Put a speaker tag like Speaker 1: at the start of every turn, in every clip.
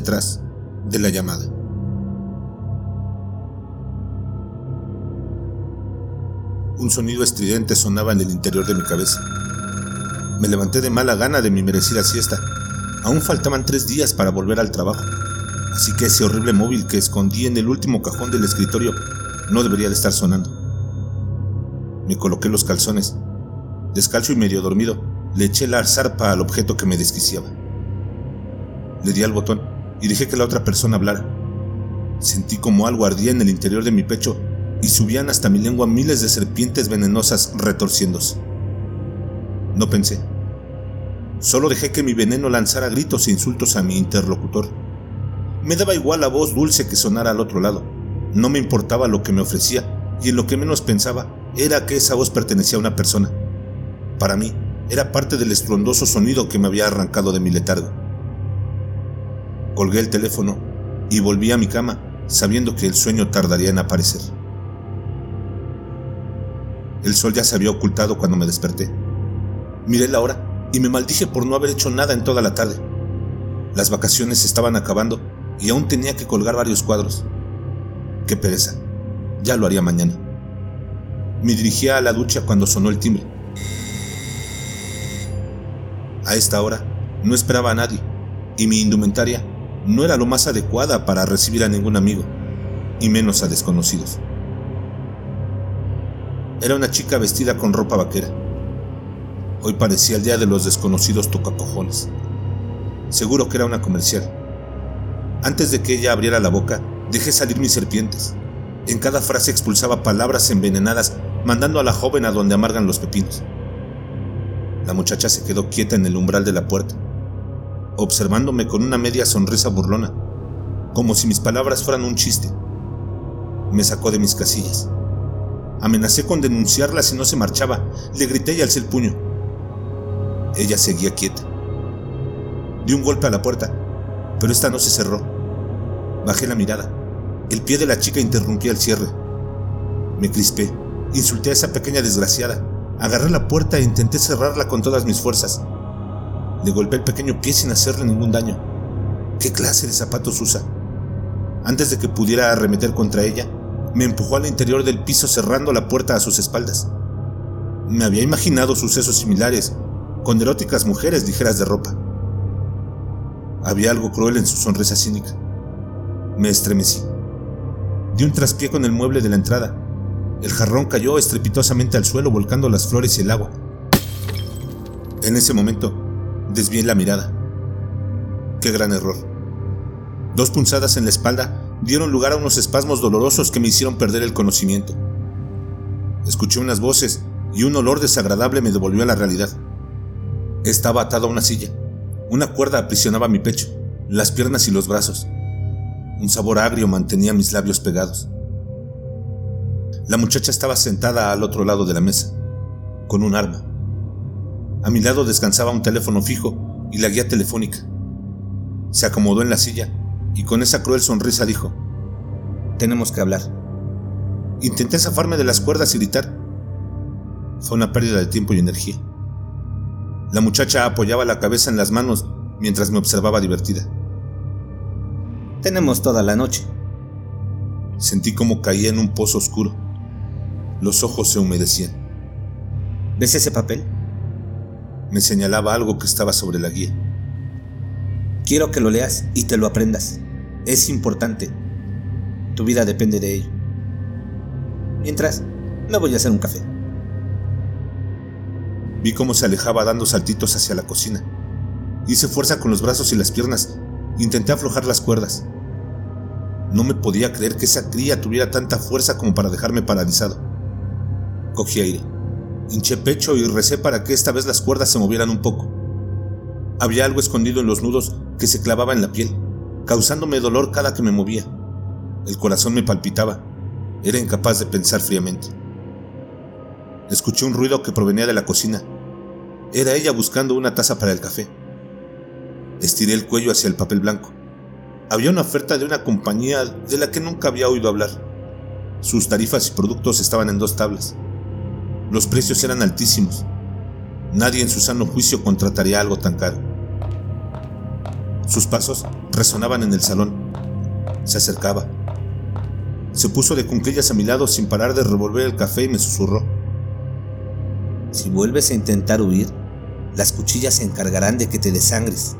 Speaker 1: detrás de la llamada. Un sonido estridente sonaba en el interior de mi cabeza. Me levanté de mala gana de mi merecida siesta. Aún faltaban tres días para volver al trabajo, así que ese horrible móvil que escondí en el último cajón del escritorio no debería de estar sonando. Me coloqué los calzones. Descalzo y medio dormido, le eché la zarpa al objeto que me desquiciaba. Le di al botón y dejé que la otra persona hablara. Sentí como algo ardía en el interior de mi pecho y subían hasta mi lengua miles de serpientes venenosas retorciéndose. No pensé. Solo dejé que mi veneno lanzara gritos e insultos a mi interlocutor. Me daba igual la voz dulce que sonara al otro lado. No me importaba lo que me ofrecía y en lo que menos pensaba era que esa voz pertenecía a una persona. Para mí, era parte del estruendoso sonido que me había arrancado de mi letargo. Colgué el teléfono y volví a mi cama sabiendo que el sueño tardaría en aparecer. El sol ya se había ocultado cuando me desperté. Miré la hora y me maldije por no haber hecho nada en toda la tarde. Las vacaciones estaban acabando y aún tenía que colgar varios cuadros. Qué pereza. Ya lo haría mañana. Me dirigía a la ducha cuando sonó el timbre. A esta hora no esperaba a nadie y mi indumentaria no era lo más adecuada para recibir a ningún amigo, y menos a desconocidos. Era una chica vestida con ropa vaquera. Hoy parecía el día de los desconocidos tocacojones. Seguro que era una comercial. Antes de que ella abriera la boca, dejé salir mis serpientes. En cada frase expulsaba palabras envenenadas, mandando a la joven a donde amargan los pepinos. La muchacha se quedó quieta en el umbral de la puerta, observándome con una media sonrisa burlona, como si mis palabras fueran un chiste. Me sacó de mis casillas. Amenacé con denunciarla si no se marchaba. Le grité y alcé el puño. Ella seguía quieta. Di un golpe a la puerta, pero esta no se cerró. Bajé la mirada. El pie de la chica interrumpía el cierre. Me crispé. Insulté a esa pequeña desgraciada. Agarré la puerta e intenté cerrarla con todas mis fuerzas. Le golpeé el pequeño pie sin hacerle ningún daño. ¿Qué clase de zapatos usa? Antes de que pudiera arremeter contra ella, me empujó al interior del piso cerrando la puerta a sus espaldas. Me había imaginado sucesos similares, con eróticas mujeres ligeras de ropa. Había algo cruel en su sonrisa cínica. Me estremecí. Di un traspié con el mueble de la entrada el jarrón cayó estrepitosamente al suelo volcando las flores y el agua. En ese momento, desvié la mirada. Qué gran error. Dos punzadas en la espalda dieron lugar a unos espasmos dolorosos que me hicieron perder el conocimiento. Escuché unas voces y un olor desagradable me devolvió a la realidad. Estaba atado a una silla. Una cuerda aprisionaba mi pecho, las piernas y los brazos. Un sabor agrio mantenía mis labios pegados. La muchacha estaba sentada al otro lado de la mesa, con un arma. A mi lado descansaba un teléfono fijo y la guía telefónica. Se acomodó en la silla y con esa cruel sonrisa dijo, tenemos que hablar. Intenté zafarme de las cuerdas y gritar. Fue una pérdida de tiempo y energía. La muchacha apoyaba la cabeza en las manos mientras me observaba divertida.
Speaker 2: Tenemos toda la noche.
Speaker 1: Sentí como caía en un pozo oscuro. Los ojos se humedecían.
Speaker 2: ¿Ves ese papel?
Speaker 1: Me señalaba algo que estaba sobre la guía.
Speaker 2: Quiero que lo leas y te lo aprendas. Es importante. Tu vida depende de ello. Mientras, me voy a hacer un café.
Speaker 1: Vi cómo se alejaba dando saltitos hacia la cocina. Hice fuerza con los brazos y las piernas. Intenté aflojar las cuerdas. No me podía creer que esa cría tuviera tanta fuerza como para dejarme paralizado. Cogí aire, hinché pecho y recé para que esta vez las cuerdas se movieran un poco. Había algo escondido en los nudos que se clavaba en la piel, causándome dolor cada que me movía. El corazón me palpitaba. Era incapaz de pensar fríamente. Escuché un ruido que provenía de la cocina. Era ella buscando una taza para el café. Estiré el cuello hacia el papel blanco. Había una oferta de una compañía de la que nunca había oído hablar. Sus tarifas y productos estaban en dos tablas. Los precios eran altísimos. Nadie en su sano juicio contrataría algo tan caro. Sus pasos resonaban en el salón. Se acercaba. Se puso de cunclillas a mi lado sin parar de revolver el café y me susurró.
Speaker 2: Si vuelves a intentar huir, las cuchillas se encargarán de que te desangres.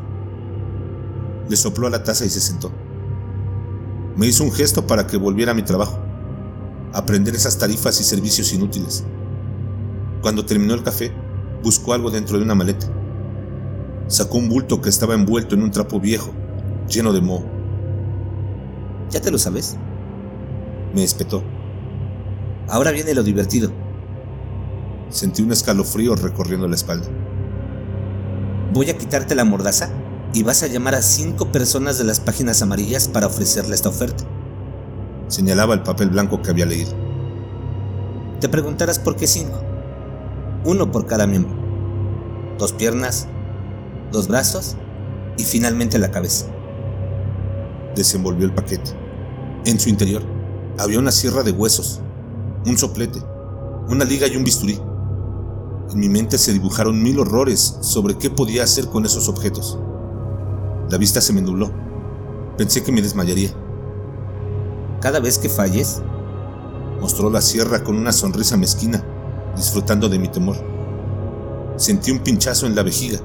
Speaker 1: Le sopló a la taza y se sentó. Me hizo un gesto para que volviera a mi trabajo, aprender esas tarifas y servicios inútiles. Cuando terminó el café, buscó algo dentro de una maleta. Sacó un bulto que estaba envuelto en un trapo viejo, lleno de moho.
Speaker 2: ¿Ya te lo sabes?
Speaker 1: Me espetó.
Speaker 2: Ahora viene lo divertido.
Speaker 1: Sentí un escalofrío recorriendo la espalda.
Speaker 2: Voy a quitarte la mordaza y vas a llamar a cinco personas de las páginas amarillas para ofrecerle esta oferta.
Speaker 1: Señalaba el papel blanco que había leído.
Speaker 2: Te preguntarás por qué cinco. Uno por cada miembro. Dos piernas, dos brazos y finalmente la cabeza.
Speaker 1: Desenvolvió el paquete. En su interior había una sierra de huesos, un soplete, una liga y un bisturí. En mi mente se dibujaron mil horrores sobre qué podía hacer con esos objetos. La vista se me nubló. Pensé que me desmayaría.
Speaker 2: Cada vez que falles,
Speaker 1: mostró la sierra con una sonrisa mezquina, disfrutando de mi temor. Sentí un pinchazo en la vejiga.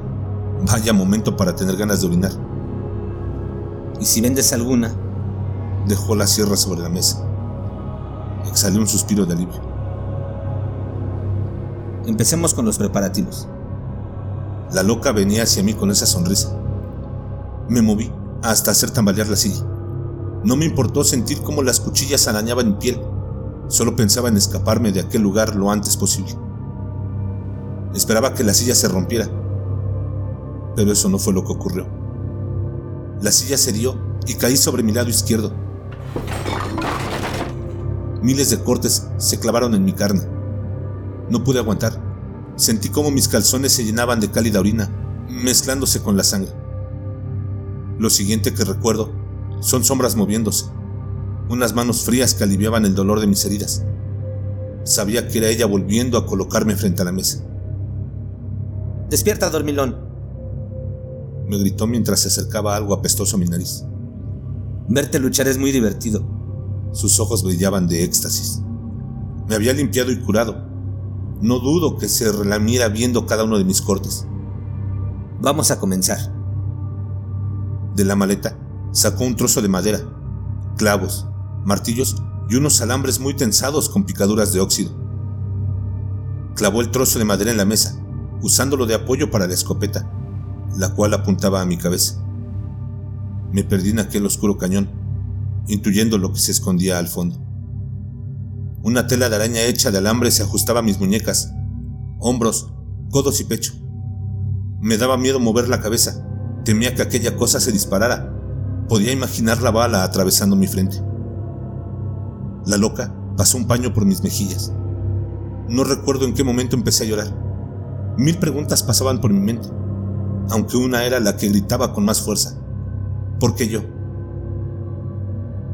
Speaker 1: Vaya momento para tener ganas de orinar.
Speaker 2: ¿Y si vendes alguna?
Speaker 1: Dejó la sierra sobre la mesa. Exhalé un suspiro de alivio.
Speaker 2: Empecemos con los preparativos.
Speaker 1: La loca venía hacia mí con esa sonrisa. Me moví hasta hacer tambalear la silla. No me importó sentir cómo las cuchillas arañaban mi piel. Solo pensaba en escaparme de aquel lugar lo antes posible. Esperaba que la silla se rompiera. Pero eso no fue lo que ocurrió. La silla se dio y caí sobre mi lado izquierdo. Miles de cortes se clavaron en mi carne. No pude aguantar. Sentí como mis calzones se llenaban de cálida orina, mezclándose con la sangre. Lo siguiente que recuerdo son sombras moviéndose, unas manos frías que aliviaban el dolor de mis heridas. Sabía que era ella volviendo a colocarme frente a la mesa.
Speaker 2: Despierta, dormilón.
Speaker 1: Me gritó mientras se acercaba algo apestoso a mi nariz.
Speaker 2: Verte luchar es muy divertido.
Speaker 1: Sus ojos brillaban de éxtasis. Me había limpiado y curado, no dudo que se relamiera viendo cada uno de mis cortes.
Speaker 2: Vamos a comenzar.
Speaker 1: De la maleta sacó un trozo de madera, clavos, martillos y unos alambres muy tensados con picaduras de óxido. Clavó el trozo de madera en la mesa, usándolo de apoyo para la escopeta, la cual apuntaba a mi cabeza. Me perdí en aquel oscuro cañón, intuyendo lo que se escondía al fondo. Una tela de araña hecha de alambre se ajustaba a mis muñecas, hombros, codos y pecho. Me daba miedo mover la cabeza. Temía que aquella cosa se disparara. Podía imaginar la bala atravesando mi frente. La loca pasó un paño por mis mejillas. No recuerdo en qué momento empecé a llorar. Mil preguntas pasaban por mi mente, aunque una era la que gritaba con más fuerza. ¿Por qué yo?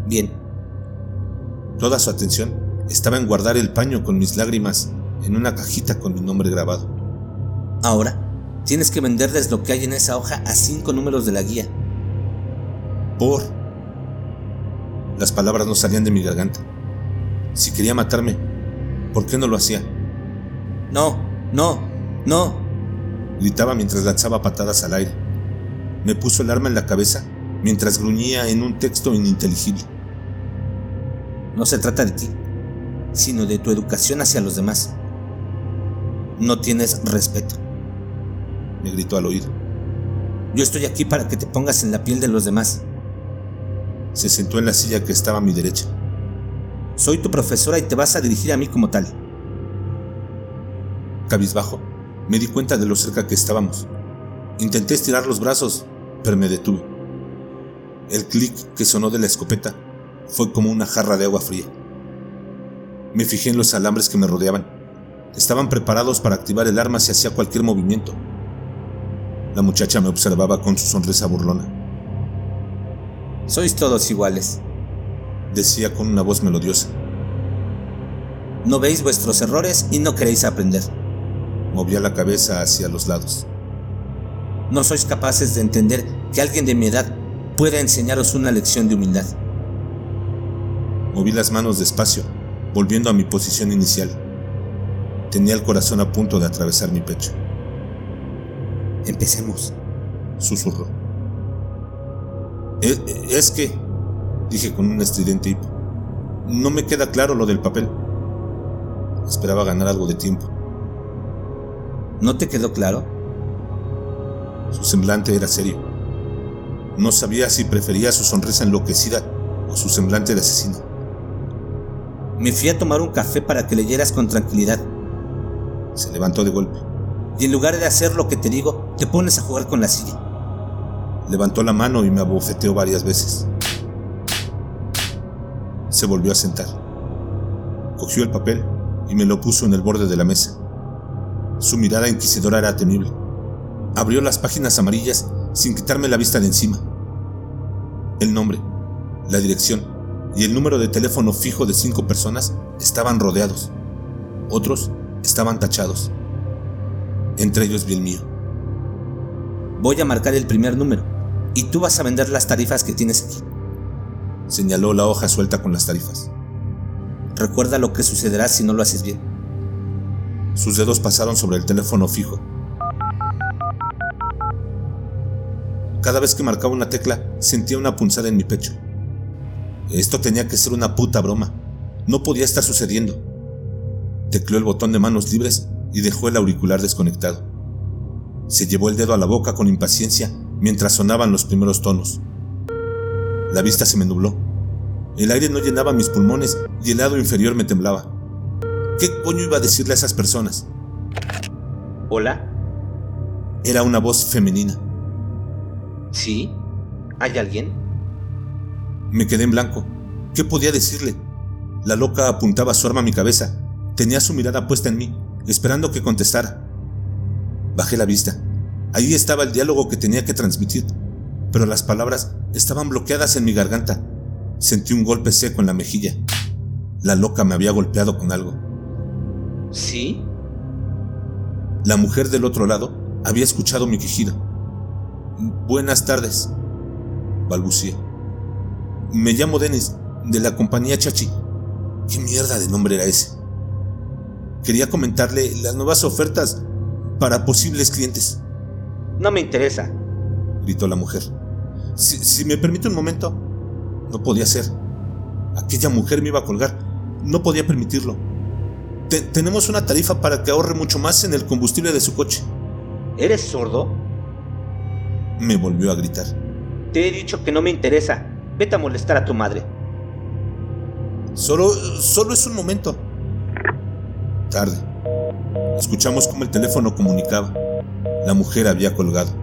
Speaker 2: Bien.
Speaker 1: Toda su atención estaba en guardar el paño con mis lágrimas en una cajita con mi nombre grabado.
Speaker 2: Ahora, tienes que venderles lo que hay en esa hoja a cinco números de la guía.
Speaker 1: Por... Las palabras no salían de mi garganta. Si quería matarme, ¿por qué no lo hacía?
Speaker 2: No, no, no.
Speaker 1: Gritaba mientras lanzaba patadas al aire. Me puso el arma en la cabeza mientras gruñía en un texto ininteligible.
Speaker 2: No se trata de ti sino de tu educación hacia los demás. No tienes respeto.
Speaker 1: Me gritó al oído.
Speaker 2: Yo estoy aquí para que te pongas en la piel de los demás.
Speaker 1: Se sentó en la silla que estaba a mi derecha.
Speaker 2: Soy tu profesora y te vas a dirigir a mí como tal.
Speaker 1: Cabizbajo, me di cuenta de lo cerca que estábamos. Intenté estirar los brazos, pero me detuve. El clic que sonó de la escopeta fue como una jarra de agua fría. Me fijé en los alambres que me rodeaban. Estaban preparados para activar el arma si hacía cualquier movimiento. La muchacha me observaba con su sonrisa burlona.
Speaker 2: Sois todos iguales,
Speaker 1: decía con una voz melodiosa.
Speaker 2: No veis vuestros errores y no queréis aprender.
Speaker 1: Movía la cabeza hacia los lados.
Speaker 2: No sois capaces de entender que alguien de mi edad pueda enseñaros una lección de humildad.
Speaker 1: Moví las manos despacio, volviendo a mi posición inicial. Tenía el corazón a punto de atravesar mi pecho.
Speaker 2: Empecemos,
Speaker 1: susurró. Es, es que, dije con un estridente hipo, no me queda claro lo del papel. Esperaba ganar algo de tiempo.
Speaker 2: ¿No te quedó claro?
Speaker 1: Su semblante era serio. No sabía si prefería su sonrisa enloquecida o su semblante de asesino.
Speaker 2: Me fui a tomar un café para que leyeras con tranquilidad.
Speaker 1: Se levantó de golpe.
Speaker 2: Y en lugar de hacer lo que te digo, te pones a jugar con la silla.
Speaker 1: Levantó la mano y me abofeteó varias veces. Se volvió a sentar. Cogió el papel y me lo puso en el borde de la mesa. Su mirada inquisidora era temible. Abrió las páginas amarillas sin quitarme la vista de encima. El nombre, la dirección y el número de teléfono fijo de cinco personas estaban rodeados. Otros estaban tachados. Entre ellos vi el mío.
Speaker 2: Voy a marcar el primer número y tú vas a vender las tarifas que tienes aquí.
Speaker 1: Señaló la hoja suelta con las tarifas.
Speaker 2: Recuerda lo que sucederá si no lo haces bien.
Speaker 1: Sus dedos pasaron sobre el teléfono fijo. Cada vez que marcaba una tecla, sentía una punzada en mi pecho. Esto tenía que ser una puta broma. No podía estar sucediendo. Tecleó el botón de manos libres y dejó el auricular desconectado. Se llevó el dedo a la boca con impaciencia mientras sonaban los primeros tonos. La vista se me nubló. El aire no llenaba mis pulmones y el lado inferior me temblaba. ¿Qué coño iba a decirle a esas personas?
Speaker 2: ¿Hola?
Speaker 1: Era una voz femenina.
Speaker 2: ¿Sí? ¿Hay alguien?
Speaker 1: Me quedé en blanco. ¿Qué podía decirle? La loca apuntaba su arma a mi cabeza. Tenía su mirada puesta en mí, esperando que contestara. Bajé la vista. Ahí estaba el diálogo que tenía que transmitir, pero las palabras estaban bloqueadas en mi garganta. Sentí un golpe seco en la mejilla. La loca me había golpeado con algo.
Speaker 2: ¿Sí?
Speaker 1: La mujer del otro lado había escuchado mi quejido. Buenas tardes, balbucié. Me llamo Dennis, de la compañía Chachi. ¿Qué mierda de nombre era ese? Quería comentarle las nuevas ofertas para posibles clientes.
Speaker 2: No me interesa,
Speaker 1: gritó la mujer. Si, si me permite un momento, no podía ser. Aquella mujer me iba a colgar. No podía permitirlo. tenemos una tarifa para que ahorre mucho más en el combustible de su coche.
Speaker 2: ¿Eres sordo?
Speaker 1: Me volvió a gritar.
Speaker 2: Te he dicho que no me interesa. Vete a molestar a tu madre.
Speaker 1: Solo, solo es un momento. Tarde. Escuchamos cómo el teléfono comunicaba. La mujer había colgado.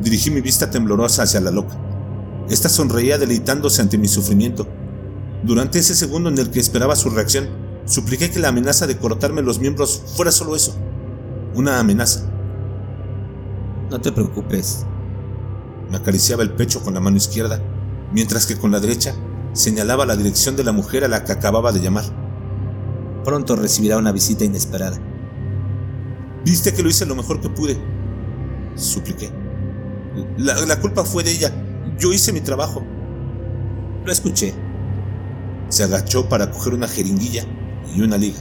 Speaker 1: Dirigí mi vista temblorosa hacia la loca. Esta sonreía deleitándose ante mi sufrimiento. Durante ese segundo en el que esperaba su reacción, supliqué que la amenaza de cortarme los miembros fuera solo eso. Una amenaza.
Speaker 2: No te preocupes.
Speaker 1: Me acariciaba el pecho con la mano izquierda, mientras que con la derecha señalaba la dirección de la mujer a la que acababa de llamar.
Speaker 2: Pronto recibirá una visita inesperada.
Speaker 1: Viste que lo hice lo mejor que pude, supliqué. La, culpa fue de ella. Yo hice mi trabajo.
Speaker 2: Lo escuché.
Speaker 1: Se agachó para coger una jeringuilla y una liga.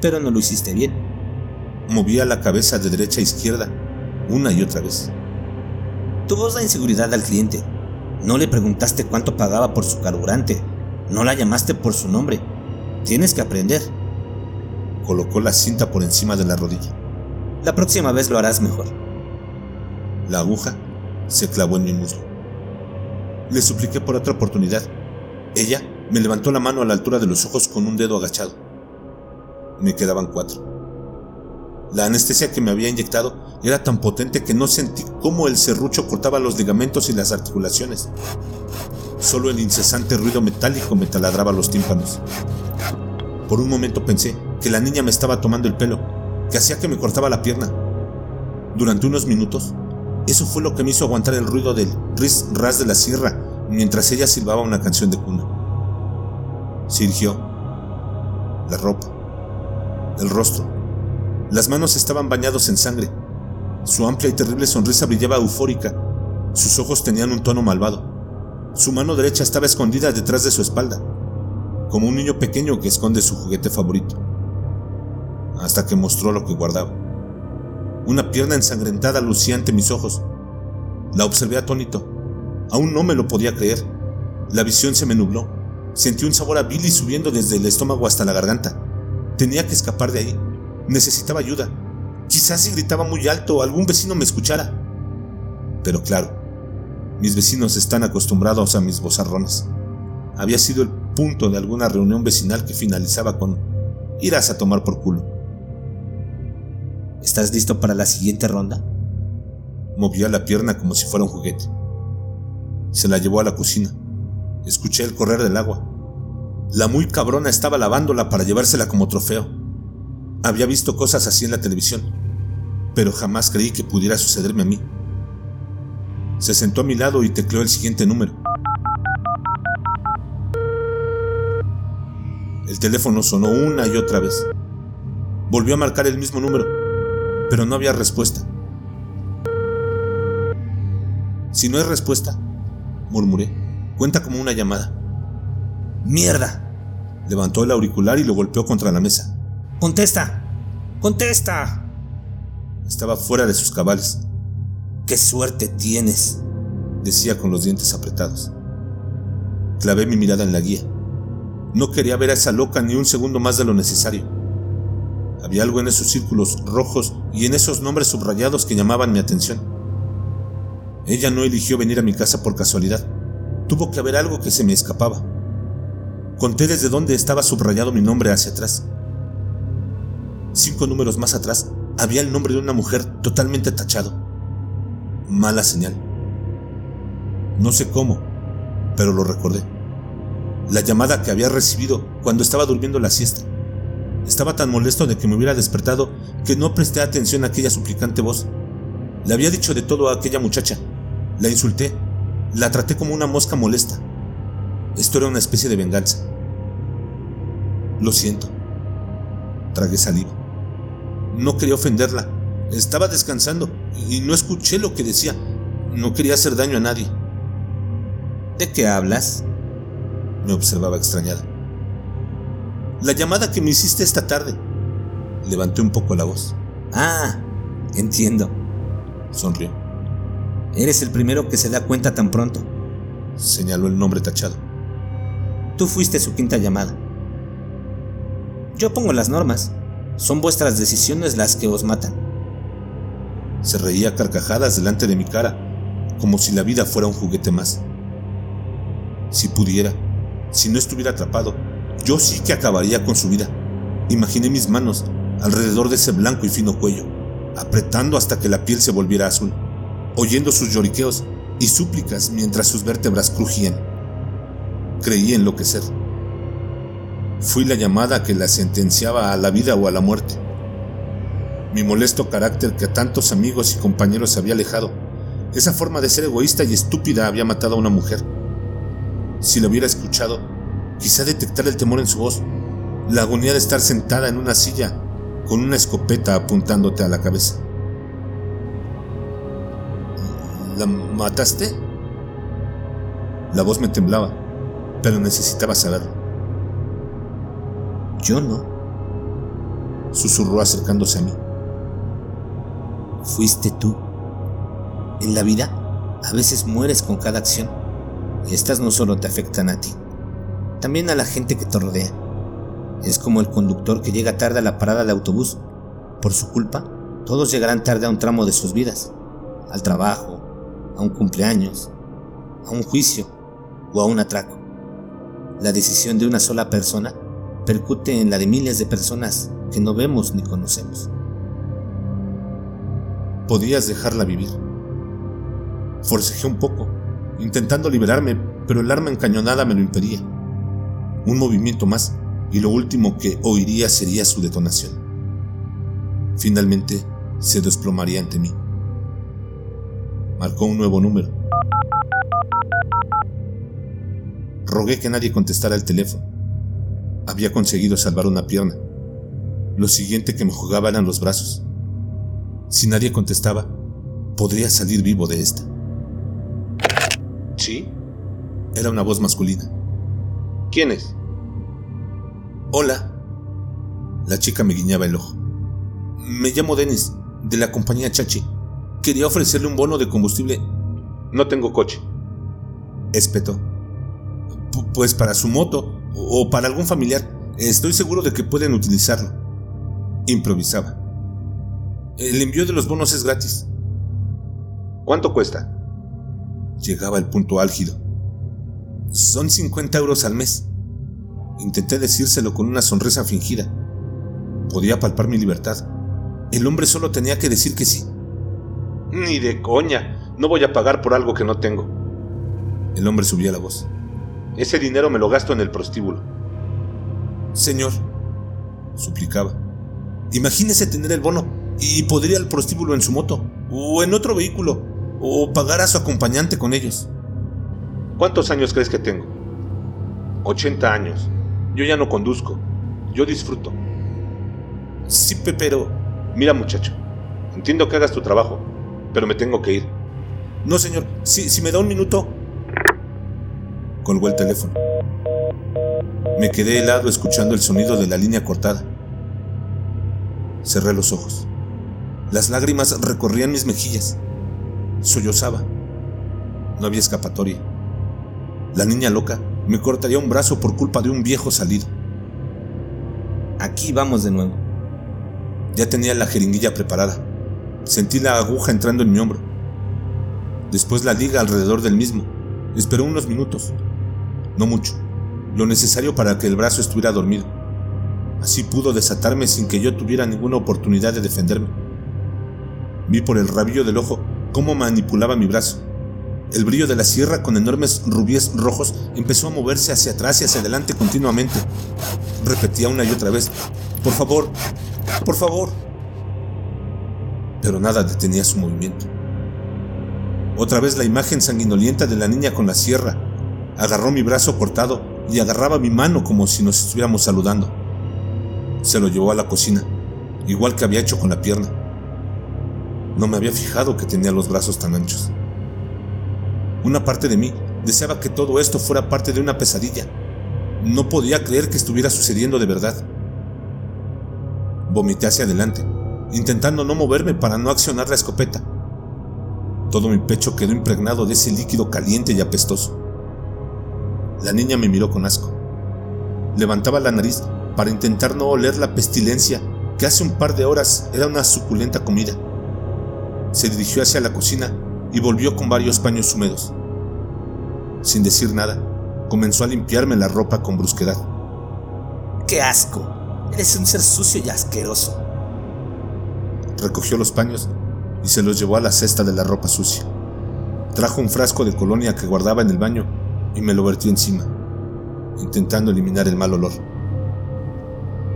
Speaker 2: Pero no lo hiciste bien.
Speaker 1: Movía la cabeza de derecha a izquierda una y otra vez.
Speaker 2: Tu voz da inseguridad al cliente. No le preguntaste cuánto pagaba por su carburante. No la llamaste por su nombre. Tienes que aprender.
Speaker 1: Colocó la cinta por encima de la rodilla.
Speaker 2: La próxima vez lo harás mejor.
Speaker 1: La aguja se clavó en mi muslo. Le supliqué por otra oportunidad. Ella me levantó la mano a la altura de los ojos con un dedo agachado. Me quedaban cuatro. La anestesia que me había inyectado era tan potente que no sentí cómo el serrucho cortaba los ligamentos y las articulaciones. Solo el incesante ruido metálico me taladraba los tímpanos. Por un momento pensé que la niña me estaba tomando el pelo, que hacía que me cortaba la pierna. Durante unos minutos, eso fue lo que me hizo aguantar el ruido del ris ras de la sierra mientras ella silbaba una canción de cuna. Sirgió la ropa, el rostro. Las manos estaban bañados en sangre. Su amplia y terrible sonrisa brillaba eufórica Sus ojos tenían un tono malvado. Su mano derecha estaba escondida detrás de su espalda, como un niño pequeño que esconde su juguete favorito. Hasta que mostró lo que guardaba. Una pierna ensangrentada lucía ante mis ojos. La observé atónito. Aún no me lo podía creer. La visión se me nubló. Sentí un sabor a Billy subiendo desde el estómago hasta la garganta. Tenía que escapar de ahí. Necesitaba ayuda. Quizás si gritaba muy alto algún vecino me escuchara. Pero claro, mis vecinos están acostumbrados a mis bozarrones. Había sido el punto de alguna reunión vecinal que finalizaba con irás a tomar por culo.
Speaker 2: ¿Estás listo para la siguiente ronda?
Speaker 1: Movía la pierna como si fuera un juguete. Se la llevó a la cocina. Escuché el correr del agua. La muy cabrona estaba lavándola para llevársela como trofeo. Había visto cosas así en la televisión, pero jamás creí que pudiera sucederme a mí. Se sentó a mi lado y tecleó el siguiente número. El teléfono sonó una y otra vez. Volvió a marcar el mismo número, pero no había respuesta. Si no hay respuesta, murmuré, cuenta como una llamada. ¡Mierda! Levantó el auricular y lo golpeó contra la mesa.
Speaker 2: ¡Contesta! ¡Contesta!
Speaker 1: Estaba fuera de sus cabales.
Speaker 2: ¡Qué suerte tienes!
Speaker 1: decía con los dientes apretados. Clavé mi mirada en la guía. No quería ver a esa loca ni un segundo más de lo necesario. Había algo en esos círculos rojos y en esos nombres subrayados que llamaban mi atención. Ella no eligió venir a mi casa por casualidad. Tuvo que haber algo que se me escapaba. Conté desde dónde estaba subrayado mi nombre hacia atrás. Cinco números más atrás había el nombre de una mujer totalmente tachado. Mala señal. No sé cómo, pero lo recordé. La llamada que había recibido cuando estaba durmiendo la siesta. Estaba tan molesto de que me hubiera despertado que no presté atención a aquella suplicante voz. Le había dicho de todo a aquella muchacha. La insulté. La traté como una mosca molesta. Esto era una especie de venganza. Lo siento. Tragué saliva. No quería ofenderla. Estaba descansando y no escuché lo que decía. No quería hacer daño a nadie.
Speaker 2: ¿De qué hablas?
Speaker 1: Me observaba extrañada. La llamada que me hiciste esta tarde. Levanté un poco la voz.
Speaker 2: Ah, entiendo.
Speaker 1: Sonrió.
Speaker 2: Eres el primero que se da cuenta tan pronto.
Speaker 1: Señaló el nombre tachado.
Speaker 2: Tú fuiste su quinta llamada. Yo pongo las normas. Son vuestras decisiones las que os matan.
Speaker 1: Se reía carcajadas delante de mi cara, como si la vida fuera un juguete más. Si pudiera, si no estuviera atrapado, yo sí que acabaría con su vida. Imaginé mis manos alrededor de ese blanco y fino cuello, apretando hasta que la piel se volviera azul, oyendo sus lloriqueos y súplicas mientras sus vértebras crujían. Creí enloquecer. Fui la llamada que la sentenciaba a la vida o a la muerte. Mi molesto carácter que a tantos amigos y compañeros había alejado, esa forma de ser egoísta y estúpida había matado a una mujer. Si la hubiera escuchado, quizá detectar el temor en su voz, la agonía de estar sentada en una silla con una escopeta apuntándote a la cabeza. ¿La mataste? La voz me temblaba, pero necesitaba saberlo.
Speaker 2: Yo no.
Speaker 1: Susurró acercándose a mí.
Speaker 2: Fuiste tú. En la vida, a veces mueres con cada acción. Y estas no solo te afectan a ti, también a la gente que te rodea. Es como el conductor que llega tarde a la parada de autobús. Por su culpa, todos llegarán tarde a un tramo de sus vidas. Al trabajo, a un cumpleaños, a un juicio o a un atraco. La decisión de una sola persona percute en la de miles de personas que no vemos ni conocemos.
Speaker 1: Podías dejarla vivir. Forcejé un poco, intentando liberarme, pero el arma encañonada me lo impedía. Un movimiento más y lo último que oiría sería su detonación. Finalmente se desplomaría ante mí. Marcó un nuevo número. Rogué que nadie contestara el teléfono había conseguido salvar una pierna. Lo siguiente que me jugaba eran los brazos. Si nadie contestaba, podría salir vivo de esta. ¿Sí? Era una voz masculina. ¿Quién es? Hola. La chica me guiñaba el ojo. Me llamo Dennis, de la compañía Chachi. Quería ofrecerle un bono de combustible. No tengo coche. Espetó. Pues para su moto o para algún familiar. Estoy seguro de que pueden utilizarlo. Improvisaba. El envío de los bonos es gratis. ¿Cuánto cuesta? Llegaba el punto álgido. Son 50 euros al mes. Intenté decírselo con una sonrisa fingida. Podía palpar mi libertad. El hombre solo tenía que decir que sí. Ni de coña. No voy a pagar por algo que no tengo. El hombre subía la voz. Ese dinero me lo gasto en el prostíbulo. Señor, suplicaba, imagínese tener el bono y podría ir al prostíbulo en su moto, o en otro vehículo, o pagar a su acompañante con ellos. ¿Cuántos años crees que tengo? 80 años. Yo ya no conduzco. Yo disfruto. Sí, pero... Mira muchacho, entiendo que hagas tu trabajo, pero me tengo que ir. No, señor, si, si me da un minuto... Colgó el teléfono. Me quedé helado escuchando el sonido de la línea cortada. Cerré los ojos. Las lágrimas recorrían mis mejillas. Sollozaba. No había escapatoria. La niña loca me cortaría un brazo por culpa de un viejo salido.
Speaker 2: Aquí vamos de nuevo.
Speaker 1: Ya tenía la jeringuilla preparada. Sentí la aguja entrando en mi hombro. Después la liga alrededor del mismo. Esperó unos minutos. No mucho lo necesario para que el brazo estuviera dormido. Así pudo desatarme sin que yo tuviera ninguna oportunidad de defenderme. Vi por el rabillo del ojo cómo manipulaba mi brazo. El brillo de la sierra con enormes rubíes rojos empezó a moverse hacia atrás y hacia adelante continuamente. Repetía una y otra vez, por favor, por favor. Pero nada detenía su movimiento. Otra vez la imagen sanguinolienta de la niña con la sierra. Agarró mi brazo cortado y agarraba mi mano como si nos estuviéramos saludando. Se lo llevó a la cocina, igual que había hecho con la pierna. No me había fijado que tenía los brazos tan anchos. Una parte de mí deseaba que todo esto fuera parte de una pesadilla. No podía creer que estuviera sucediendo de verdad. Vomité hacia adelante, intentando no moverme para no accionar la escopeta. Todo mi pecho quedó impregnado de ese líquido caliente y apestoso. La niña me miró con asco. Levantaba la nariz para intentar no oler la pestilencia que hace un par de horas era una suculenta comida. Se dirigió hacia la cocina y volvió con varios paños húmedos. Sin decir nada, comenzó a limpiarme la ropa con brusquedad.
Speaker 2: ¡Qué asco! Eres un ser sucio y asqueroso.
Speaker 1: Recogió los paños y se los llevó a la cesta de la ropa sucia. Trajo un frasco de colonia que guardaba en el baño y me lo vertió encima, intentando eliminar el mal olor.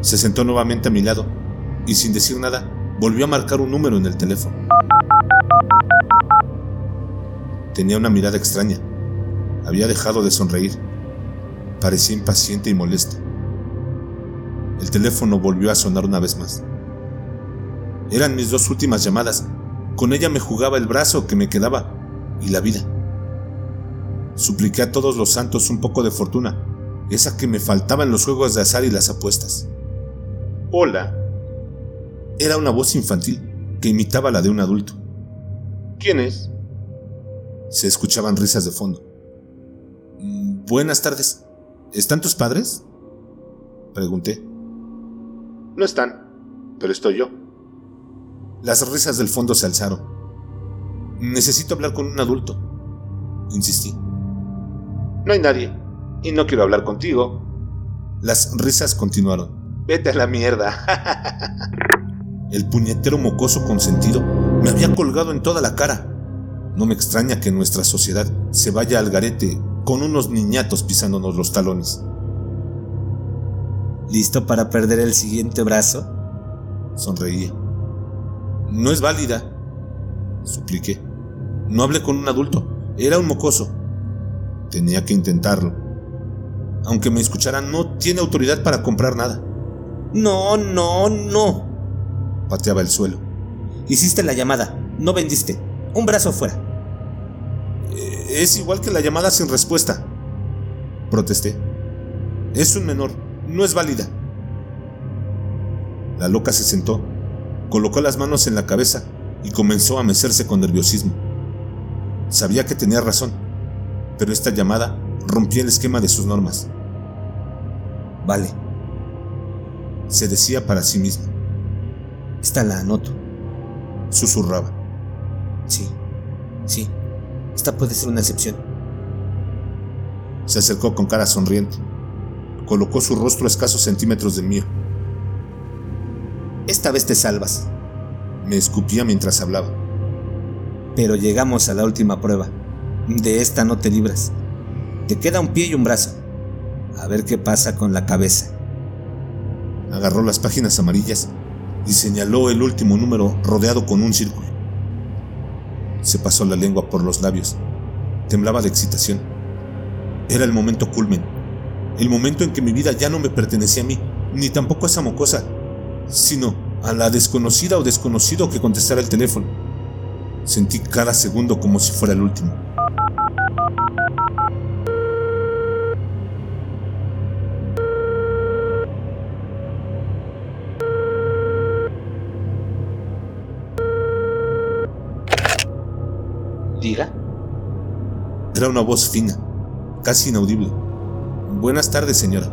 Speaker 1: Se sentó nuevamente a mi lado y sin decir nada volvió a marcar un número en el teléfono. Tenía una mirada extraña. Había dejado de sonreír. Parecía impaciente y molesta. El teléfono volvió a sonar una vez más. Eran mis dos últimas llamadas. Con ella me jugaba el brazo que me quedaba y la vida. Supliqué a todos los santos un poco de fortuna, esa que me faltaba en los juegos de azar y las apuestas. Hola. Era una voz infantil que imitaba la de un adulto. ¿Quién es? Se escuchaban risas de fondo. Mm, buenas tardes. ¿Están tus padres? Pregunté. No están, pero estoy yo. Las risas del fondo se alzaron. Necesito hablar con un adulto, insistí. No hay nadie. Y no quiero hablar contigo. Las risas continuaron. Vete a la mierda. El puñetero mocoso consentido me había colgado en toda la cara. No me extraña que nuestra sociedad se vaya al garete con unos niñatos pisándonos los talones.
Speaker 2: ¿Listo para perder el siguiente brazo?
Speaker 1: Sonreía. No es válida, supliqué. No hablé con un adulto, era un mocoso. Tenía que intentarlo. Aunque me escucharan, no tiene autoridad para comprar nada.
Speaker 2: No, no, no.
Speaker 1: Pateaba el suelo.
Speaker 2: Hiciste la llamada, no vendiste. Un brazo fuera.
Speaker 1: Eh, Es igual que la llamada sin respuesta. Protesté. Es un menor, no es válida. La loca se sentó, colocó las manos en la cabeza y comenzó a mecerse con nerviosismo. Sabía que tenía razón, pero esta llamada rompía el esquema de sus normas.
Speaker 2: Vale,
Speaker 1: se decía para sí misma.
Speaker 2: Esta la anoto.
Speaker 1: Susurraba.
Speaker 2: Sí, sí, esta puede ser una excepción.
Speaker 1: Se acercó con cara sonriente. Colocó su rostro a escasos centímetros del mío.
Speaker 2: Esta vez te salvas.
Speaker 1: Me escupía mientras hablaba.
Speaker 2: Pero llegamos a la última prueba. De esta no te libras. Te queda un pie y un brazo. A ver qué pasa con la cabeza.
Speaker 1: Agarró las páginas amarillas y señaló el último número rodeado con un círculo. Se pasó la lengua por los labios. Temblaba de excitación. Era el momento culmen. El momento en que mi vida ya no me pertenecía a mí, ni tampoco a esa mocosa, sino a la desconocida o desconocido que contestara el teléfono. Sentí cada segundo como si fuera el último. Era una voz fina, casi inaudible. Buenas tardes, señora.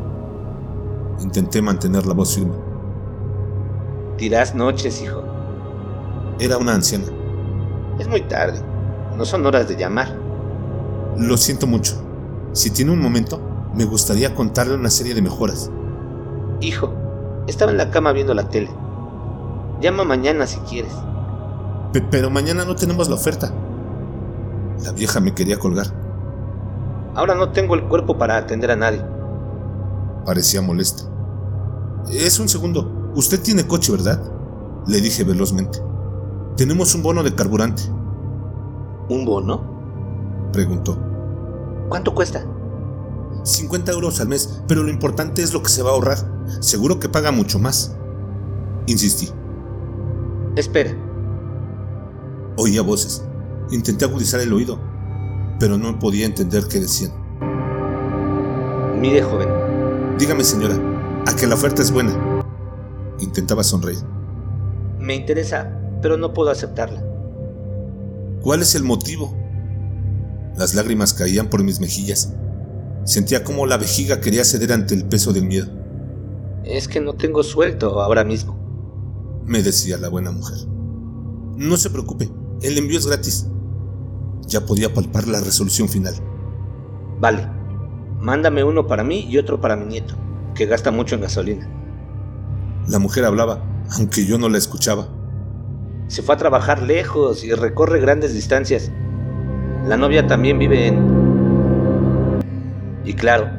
Speaker 1: Intenté mantener la voz firme.
Speaker 2: Dirás noches, hijo.
Speaker 1: Era una anciana.
Speaker 2: Es muy tarde. No son horas de llamar.
Speaker 1: Lo siento mucho. Si tiene un momento, me gustaría contarle una serie de mejoras.
Speaker 2: Hijo, estaba en la cama viendo la tele. Llama mañana si quieres.
Speaker 1: pero mañana no tenemos la oferta. La vieja me quería colgar.
Speaker 2: Ahora no tengo el cuerpo para atender a nadie.
Speaker 1: Parecía molesta. Es un segundo. Usted tiene coche, ¿verdad? Le dije velozmente. Tenemos un bono de carburante.
Speaker 2: ¿Un bono?
Speaker 1: Preguntó.
Speaker 2: ¿Cuánto cuesta?
Speaker 1: 50 euros al mes, pero lo importante es lo que se va a ahorrar. Seguro que paga mucho más. Insistí.
Speaker 2: Espera.
Speaker 1: Oía voces. Intenté agudizar el oído, pero no podía entender qué decían.
Speaker 2: Mire, joven.
Speaker 1: Dígame, señora, a que la oferta es buena. Intentaba sonreír.
Speaker 2: Me interesa, pero no puedo aceptarla.
Speaker 1: ¿Cuál es el motivo? Las lágrimas caían por mis mejillas. Sentía como la vejiga quería ceder ante el peso del miedo.
Speaker 2: Es que no tengo suelto ahora mismo,
Speaker 1: me decía la buena mujer. No se preocupe, el envío es gratis. Ya podía palpar la resolución final.
Speaker 2: Vale, mándame uno para mí y otro para mi nieto, que gasta mucho en gasolina.
Speaker 1: La mujer hablaba, aunque yo no la escuchaba.
Speaker 2: Se fue a trabajar lejos y recorre grandes distancias. La novia también vive en... Y claro,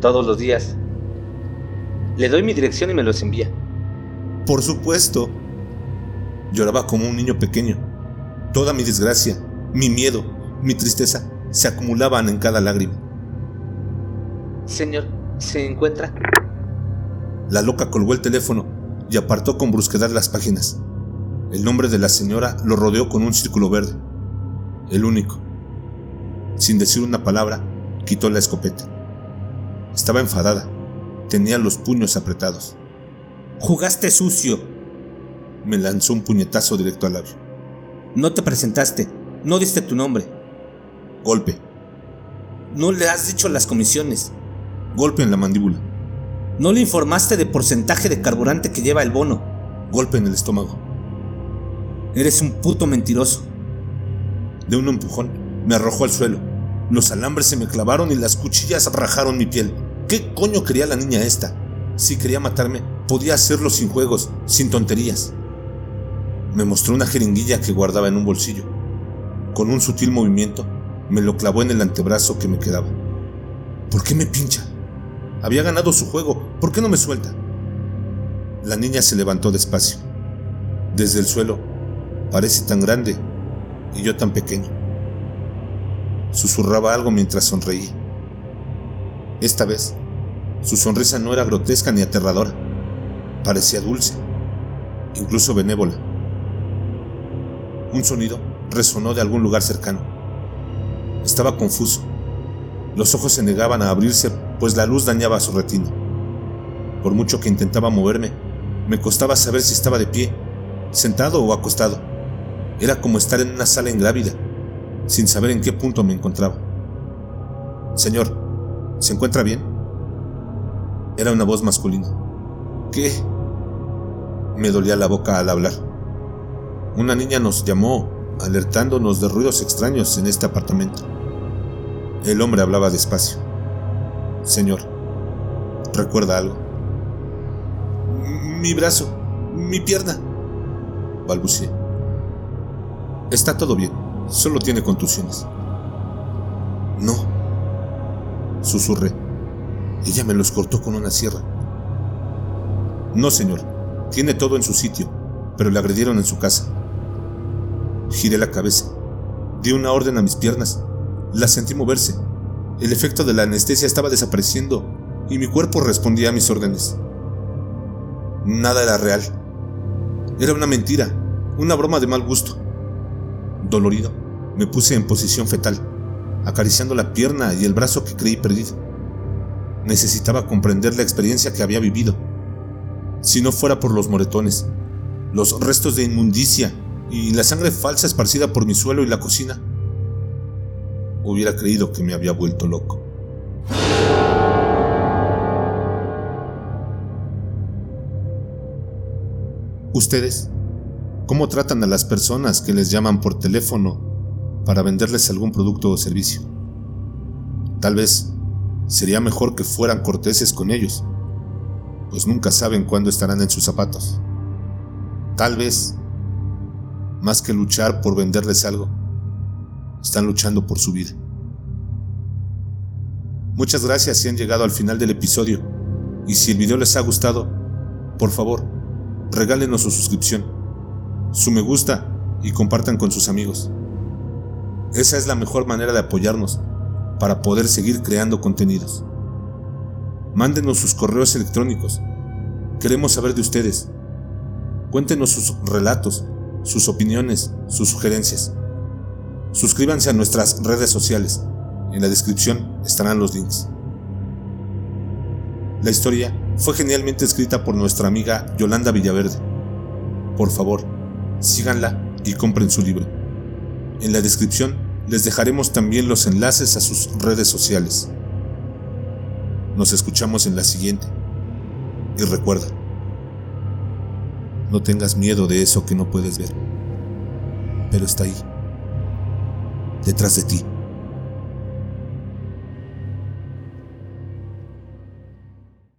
Speaker 2: todos los días. Le doy mi dirección y me los envía.
Speaker 1: Por supuesto. Lloraba como un niño pequeño. Toda mi desgracia, mi miedo, mi tristeza se acumulaban en cada lágrima.
Speaker 2: Señor, ¿se encuentra?
Speaker 1: La loca colgó el teléfono y apartó con brusquedad las páginas. El nombre de la señora lo rodeó con un círculo verde. El único. Sin decir una palabra, quitó la escopeta. Estaba enfadada. Tenía los puños apretados.
Speaker 2: Jugaste sucio.
Speaker 1: Me lanzó un puñetazo directo al labio.
Speaker 2: No te presentaste. No diste tu nombre.
Speaker 1: Golpe.
Speaker 2: No le has dicho las comisiones.
Speaker 1: Golpe en la mandíbula.
Speaker 2: No le informaste de porcentaje de carburante que lleva el bono.
Speaker 1: Golpe en el estómago.
Speaker 2: Eres un puto mentiroso.
Speaker 1: De un empujón, me arrojó al suelo. Los alambres se me clavaron y las cuchillas rajaron mi piel. ¿Qué coño quería la niña esta? Si quería matarme, podía hacerlo sin juegos, sin tonterías. Me mostró una jeringuilla que guardaba en un bolsillo. Con un sutil movimiento, me lo clavó en el antebrazo que me quedaba. ¿Por qué me pincha? Había ganado su juego, ¿por qué no me suelta? La niña se levantó despacio. Desde el suelo, parece tan grande y yo tan pequeño. Susurraba algo mientras sonreía. Esta vez, su sonrisa no era grotesca ni aterradora, parecía dulce, incluso benévola. Un sonido resonó de algún lugar cercano. Estaba confuso. Los ojos se negaban a abrirse, pues la luz dañaba su retina. Por mucho que intentaba moverme, me costaba saber si estaba de pie, sentado o acostado. Era como estar en una sala ingrávida, sin saber en qué punto me encontraba. Señor, ¿se encuentra bien? Era una voz masculina. ¿Qué? Me dolía la boca al hablar. Una niña nos llamó, alertándonos de ruidos extraños en este apartamento. El hombre hablaba despacio. Señor, ¿recuerda algo? Mi brazo, mi pierna, balbuceé. Está todo bien, solo tiene contusiones. No, susurré. Ella me los cortó con una sierra. No, señor, tiene todo en su sitio, pero le agredieron en su casa. Giré la cabeza, di una orden a mis piernas la sentí moverse. El efecto de la anestesia estaba desapareciendo y mi cuerpo respondía a mis órdenes. Nada era real. Era una mentira, una broma de mal gusto. Dolorido, me puse en posición fetal, acariciando la pierna y el brazo que creí perdido. Necesitaba comprender la experiencia que había vivido. Si no fuera por los moretones, los restos de inmundicia y la sangre falsa esparcida por mi suelo y la cocina, hubiera creído que me había vuelto loco. ¿Ustedes cómo tratan a las personas que les llaman por teléfono para venderles algún producto o servicio? Tal vez sería mejor que fueran corteses con ellos, pues nunca saben cuándo estarán en sus zapatos. Tal vez, más que luchar por venderles algo, están luchando por su vida. Muchas gracias si han llegado al final del episodio. Y si el video les ha gustado, por favor, regálenos su suscripción, su me gusta y compartan con sus amigos. Esa es la mejor manera de apoyarnos para poder seguir creando contenidos. Mándenos sus correos electrónicos. Queremos saber de ustedes. Cuéntenos sus relatos, sus opiniones, sus sugerencias. Suscríbanse a nuestras redes sociales. En la descripción estarán los links. La historia fue genialmente escrita por nuestra amiga Yolanda Villaverde. Por favor, síganla y compren su libro. En la descripción les dejaremos también los enlaces a sus redes sociales. Nos escuchamos en la siguiente. Y recuerda, no tengas miedo de eso que no puedes ver, pero está ahí detrás de ti.